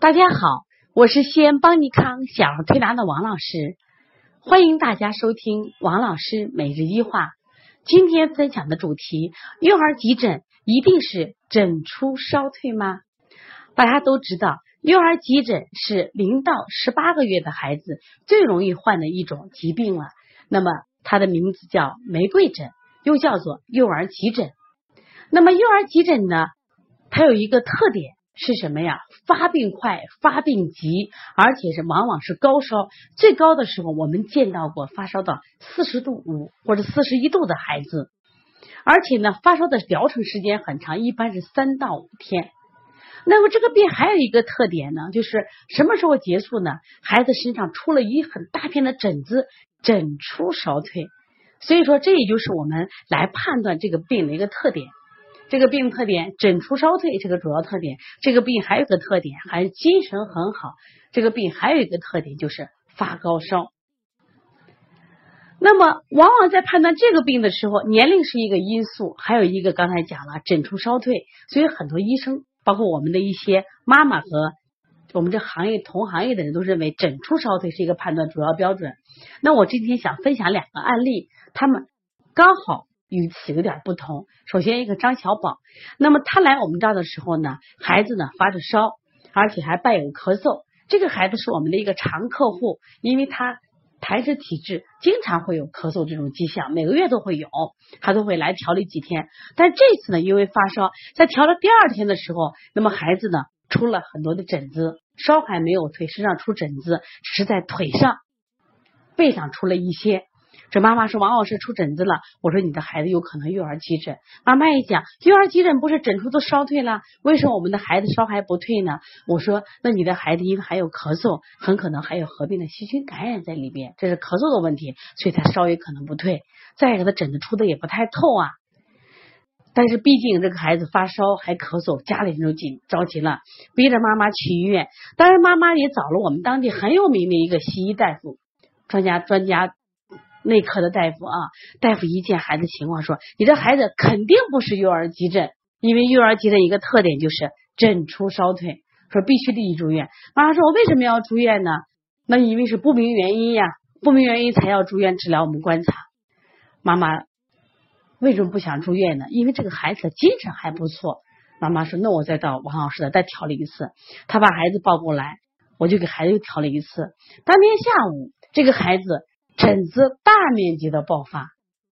大家好，我是西安邦尼康小儿推拿的王老师，欢迎大家收听王老师每日一话。今天分享的主题：幼儿急诊一定是诊出烧退吗？大家都知道，幼儿急诊是零到十八个月的孩子最容易患的一种疾病了。那么它的名字叫玫瑰疹，又叫做幼儿急诊。那么幼儿急诊呢，它有一个特点。是什么呀？发病快，发病急，而且是往往是高烧，最高的时候我们见到过发烧到四十度五或者四十一度的孩子，而且呢，发烧的疗程时间很长，一般是三到五天。那么这个病还有一个特点呢，就是什么时候结束呢？孩子身上出了一很大片的疹子，疹出烧退。所以说，这也就是我们来判断这个病的一个特点。这个病特点，疹出烧退，这个主要特点。这个病还有个特点，还精神很好。这个病还有一个特点，就是发高烧。那么，往往在判断这个病的时候，年龄是一个因素，还有一个刚才讲了，疹出烧退。所以，很多医生，包括我们的一些妈妈和我们这行业同行业的人都认为，疹出烧退是一个判断主要标准。那我今天想分享两个案例，他们刚好。语气有点不同。首先，一个张小宝，那么他来我们这儿的时候呢，孩子呢发着烧，而且还伴有咳嗽。这个孩子是我们的一个常客户，因为他痰湿体质，经常会有咳嗽这种迹象，每个月都会有，他都会来调理几天。但这次呢，因为发烧，在调了第二天的时候，那么孩子呢出了很多的疹子，烧还没有退，身上出疹子，只是在腿上、背上出了一些。这妈妈说王老师出疹子了，我说你的孩子有可能幼儿急疹。妈妈一讲幼儿急疹不是疹出都烧退了，为什么我们的孩子烧还不退呢？我说那你的孩子因为还有咳嗽，很可能还有合并的细菌感染在里边，这是咳嗽的问题，所以他烧也可能不退。再一个他疹子出的也不太透啊，但是毕竟这个孩子发烧还咳嗽，家里人就紧着急了，逼着妈妈去医院。当然妈妈也找了我们当地很有名的一个西医大夫，专家专家。内科的大夫啊，大夫一见孩子情况说：“你这孩子肯定不是幼儿急诊，因为幼儿急诊一个特点就是疹出烧退，说必须立即住院。”妈妈说：“我为什么要住院呢？那因为是不明原因呀，不明原因才要住院治疗，我们观察。”妈妈为什么不想住院呢？因为这个孩子的精神还不错。妈妈说：“那我再到王老师的再调了一次。”他把孩子抱过来，我就给孩子又调了一次。当天下午，这个孩子。疹子大面积的爆发，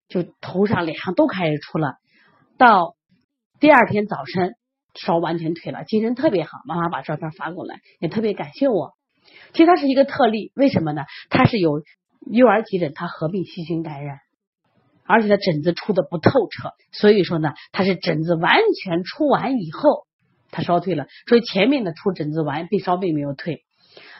就头上、脸上都开始出了。到第二天早晨，烧完全退了，精神特别好。妈妈把照片发过来，也特别感谢我。其实它是一个特例，为什么呢？它是有幼儿急诊，它合并细菌感染，而且它疹子出的不透彻，所以说呢，它是疹子完全出完以后，它烧退了。所以前面的出疹子完，被烧并没有退。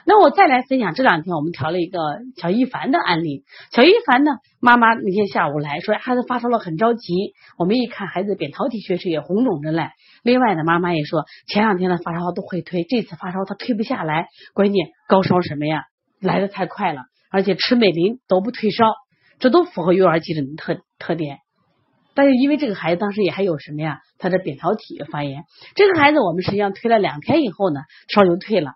那我再来分享这两天我们调了一个小一凡的案例。小一凡呢，妈妈那天下午来说孩子发烧了，很着急。我们一看孩子扁桃体确实也红肿着嘞。另外呢，妈妈也说前两天的发烧都会退，这次发烧他退不下来。关键高烧什么呀？来的太快了，而且吃美林都不退烧，这都符合幼儿急诊的特特点。但是因为这个孩子当时也还有什么呀？他的扁桃体发炎。这个孩子我们实际上推了两天以后呢，烧就退了。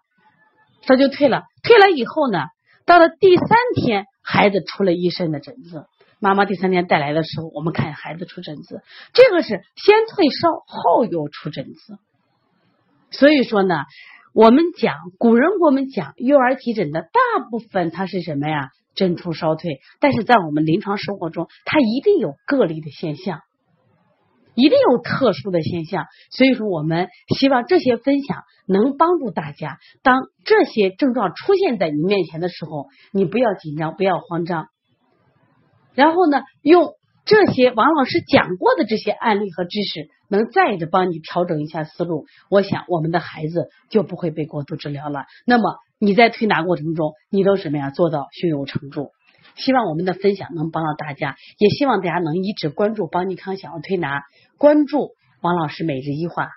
他就退了，退了以后呢，到了第三天，孩子出了一身的疹子。妈妈第三天带来的时候，我们看孩子出疹子，这个是先退烧后又出疹子。所以说呢，我们讲古人给我们讲幼儿急诊的大部分它是什么呀？疹出烧退，但是在我们临床生活中，它一定有个例的现象。一定有特殊的现象，所以说我们希望这些分享能帮助大家。当这些症状出现在你面前的时候，你不要紧张，不要慌张。然后呢，用这些王老师讲过的这些案例和知识，能再的帮你调整一下思路。我想我们的孩子就不会被过度治疗了。那么你在推拿过程中，你都什么呀？做到胸有成竹。希望我们的分享能帮到大家，也希望大家能一直关注邦尼康小儿推拿，关注王老师每日一话。